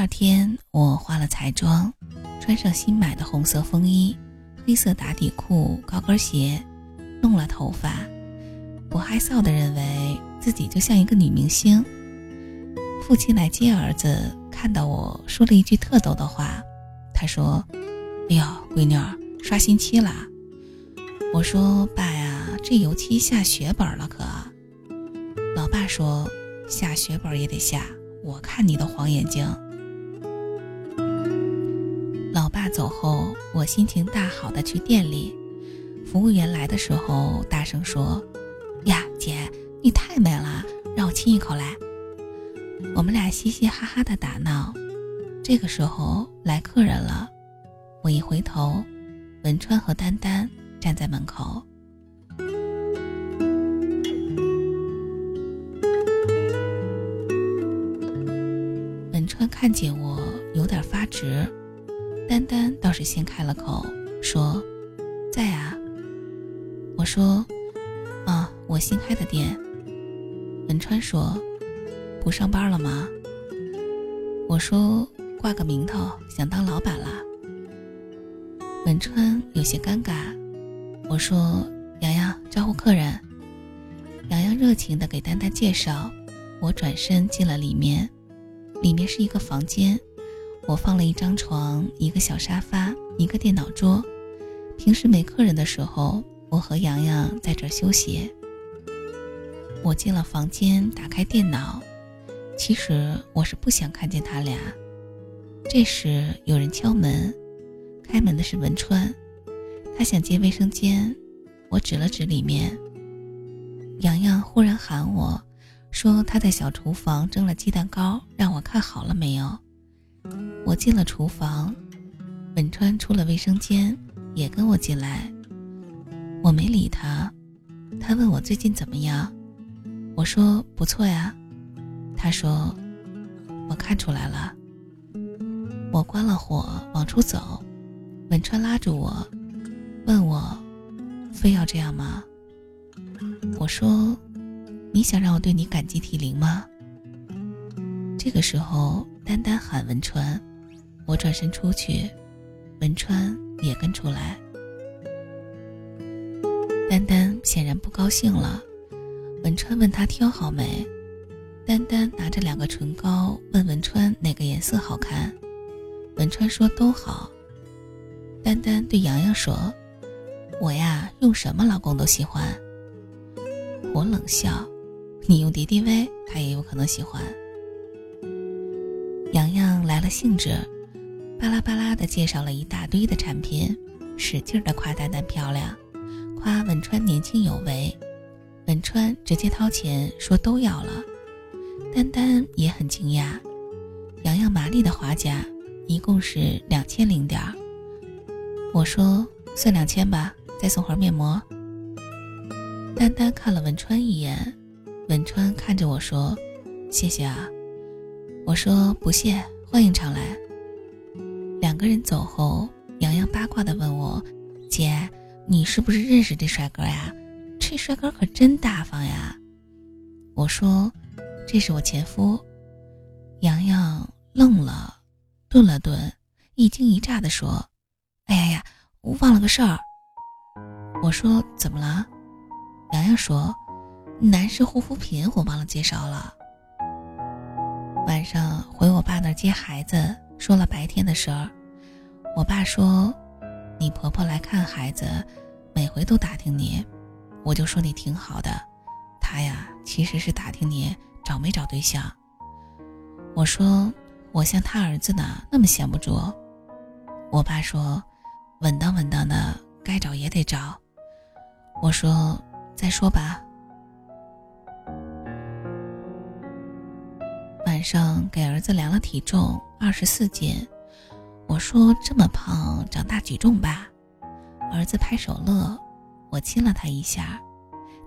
二天，我化了彩妆，穿上新买的红色风衣、黑色打底裤、高跟鞋，弄了头发，不害臊的认为自己就像一个女明星。父亲来接儿子，看到我说了一句特逗的话，他说：“哎呦，闺女儿刷新期了。”我说：“爸呀，这油漆下血本了可。”老爸说：“下血本也得下，我看你的黄眼睛。”走后，我心情大好的去店里，服务员来的时候大声说：“呀，姐，你太美了，让我亲一口来。”我们俩嘻嘻哈哈的打闹。这个时候来客人了，我一回头，文川和丹丹站在门口。文川看见我有点发直，丹丹倒是先开了口，说：“在啊。”我说：“啊，我新开的店。”文川说：“不上班了吗？”我说：“挂个名头，想当老板了。”文川有些尴尬，我说：“洋洋，招呼客人。”洋洋热情地给丹丹介绍，我转身进了里面。里面是一个房间，我放了一张床、一个小沙发、一个电脑桌。平时没客人的时候，我和洋洋在这休息。我进了房间，打开电脑。其实我是不想看见他俩。这时有人敲门，开门的是文川，他想进卫生间，我指了指里面。洋洋忽然喊我。说他在小厨房蒸了鸡蛋糕，让我看好了没有。我进了厨房，文川出了卫生间，也跟我进来。我没理他，他问我最近怎么样，我说不错呀。他说我看出来了。我关了火往出走，文川拉住我，问我非要这样吗？我说。你想让我对你感激涕零吗？这个时候，丹丹喊文川，我转身出去，文川也跟出来。丹丹显然不高兴了，文川问他挑好没，丹丹拿着两个唇膏问文川哪个颜色好看，文川说都好。丹丹对洋洋说：“我呀，用什么老公都喜欢。”我冷笑。你用敌敌畏，他也有可能喜欢。洋洋来了兴致，巴拉巴拉的介绍了一大堆的产品，使劲的夸丹丹漂亮，夸文川年轻有为。文川直接掏钱说都要了，丹丹也很惊讶。洋洋麻利的划价，一共是两千零点儿。我说算两千吧，再送盒面膜。丹丹看了文川一眼。文川看着我说：“谢谢啊。”我说：“不谢，欢迎常来。”个人走后，洋洋八卦的问我：“姐，你是不是认识这帅哥呀？这帅哥可真大方呀。”我说：“这是我前夫。”洋洋愣了，顿了顿，一惊一乍的说：“哎呀呀，我忘了个事儿。”我说：“怎么了？”洋洋说。男士护肤品我忘了介绍了。晚上回我爸那接孩子，说了白天的事儿。我爸说：“你婆婆来看孩子，每回都打听你，我就说你挺好的。她呀，其实是打听你找没找对象。”我说：“我像他儿子呢，那么闲不住。”我爸说：“稳当稳当的，该找也得找。”我说：“再说吧。”晚上给儿子量了体重，二十四斤。我说这么胖，长大举重吧。儿子拍手乐，我亲了他一下，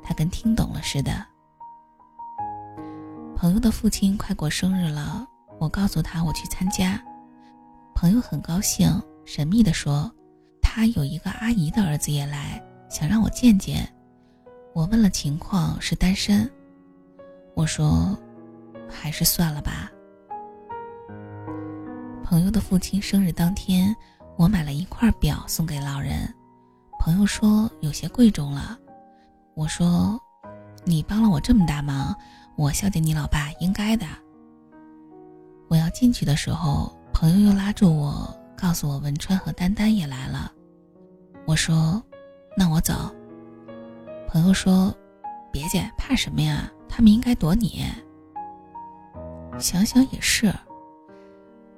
他跟听懂了似的。朋友的父亲快过生日了，我告诉他我去参加。朋友很高兴，神秘的说，他有一个阿姨的儿子也来，想让我见见。我问了情况，是单身。我说。还是算了吧。朋友的父亲生日当天，我买了一块表送给老人。朋友说有些贵重了，我说：“你帮了我这么大忙，我孝敬你老爸应该的。”我要进去的时候，朋友又拉住我，告诉我文川和丹丹也来了。我说：“那我走。”朋友说：“别介，怕什么呀？他们应该躲你。”想想也是。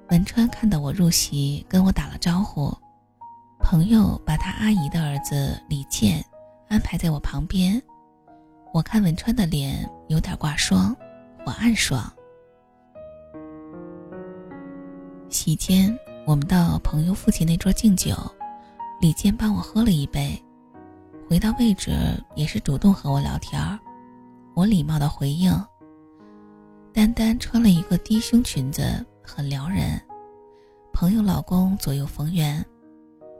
文川看到我入席，跟我打了招呼。朋友把他阿姨的儿子李健安排在我旁边。我看文川的脸有点挂霜，我暗爽。席间，我们到朋友父亲那桌敬酒，李健帮我喝了一杯。回到位置，也是主动和我聊天儿我礼貌的回应。丹丹穿了一个低胸裙子。很撩人，朋友老公左右逢源，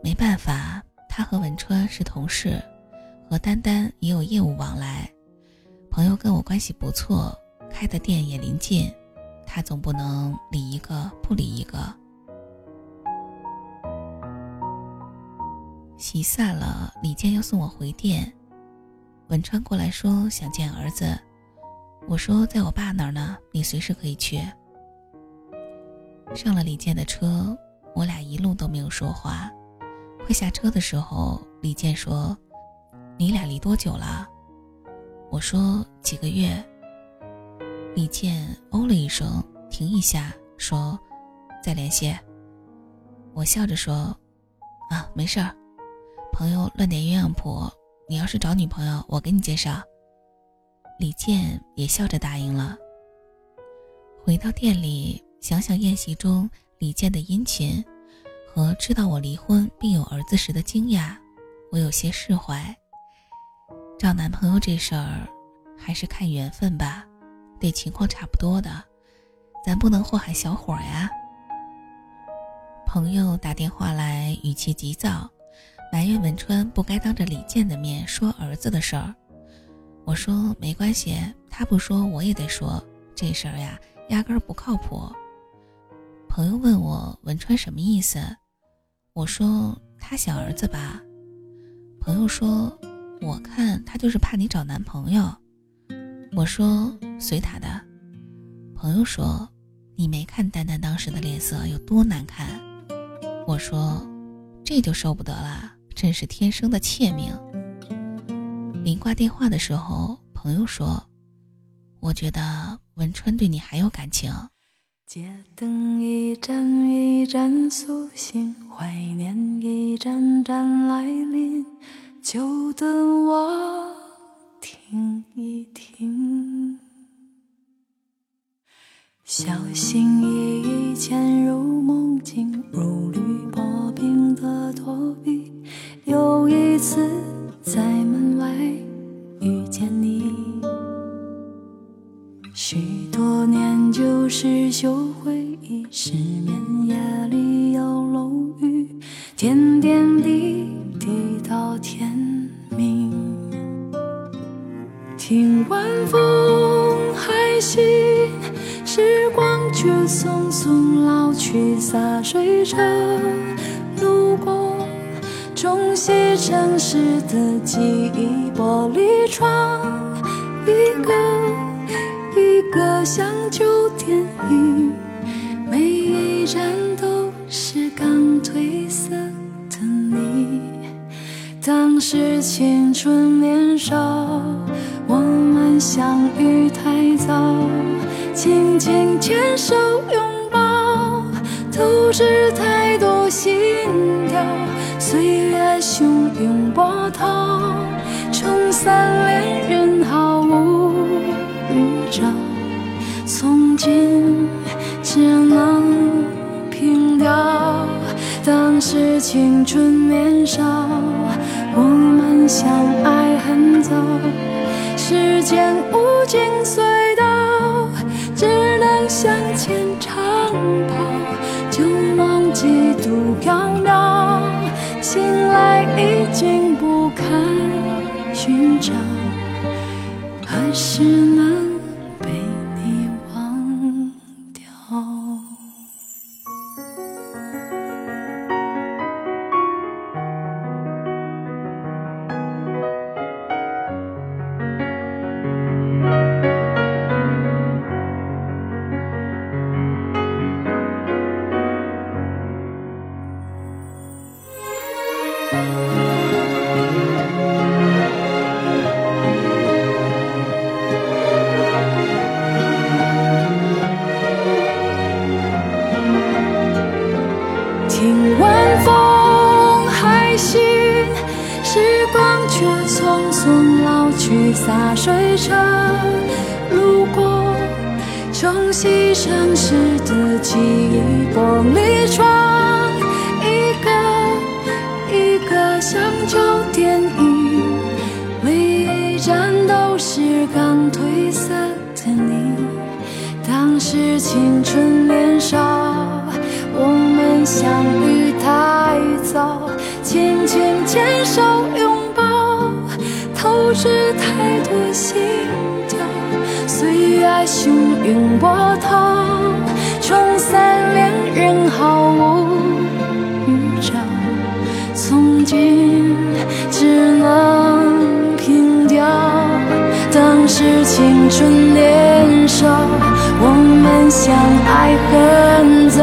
没办法，他和文川是同事，和丹丹也有业务往来，朋友跟我关系不错，开的店也临近，他总不能理一个不理一个。席散了，李健要送我回店，文川过来说想见儿子，我说在我爸那儿呢，你随时可以去。上了李健的车，我俩一路都没有说话。快下车的时候，李健说：“你俩离多久了？”我说：“几个月。”李健哦了一声，停一下，说：“再联系。”我笑着说：“啊，没事儿，朋友乱点鸳鸯谱。你要是找女朋友，我给你介绍。”李健也笑着答应了。回到店里。想想宴席中李健的殷勤，和知道我离婚并有儿子时的惊讶，我有些释怀。找男朋友这事儿，还是看缘分吧，得情况差不多的，咱不能祸害小伙呀。朋友打电话来，语气急躁，埋怨文川不该当着李健的面说儿子的事儿。我说没关系，他不说我也得说，这事儿呀，压根儿不靠谱。朋友问我文川什么意思，我说他想儿子吧。朋友说，我看他就是怕你找男朋友。我说随他的。朋友说，你没看丹丹当时的脸色有多难看。我说，这就受不得了，真是天生的怯命。临挂电话的时候，朋友说，我觉得文川对你还有感情。街灯一盏一盏苏醒，怀念一盏盏来临，就等我听一听。小心翼翼潜入梦境，如履薄风还细，时光却匆匆老去洒水车路过，冲洗城市的记忆，玻璃窗，一个一个像旧电影，每一站都是刚褪色的你。当时青春年少，相遇太早，紧紧牵手拥抱。透支太多心跳，岁月汹涌波涛，冲散恋人毫无预兆。从今只能凭吊，当时青春年少，我们相爱很早，时间无尽隧道，只能向前长跑。旧梦几度缥缈，醒来已经不堪寻找，何时洒水车路过，冲洗城市的记忆，玻璃窗一个一个像旧电影，每一站都是刚褪色的你，当时青春年少。我们相遇太早，轻轻牵手拥抱，透支太多心跳。岁月汹涌波涛，冲散恋人毫无预兆。从今只能凭吊当时青春年少，我们相爱很早。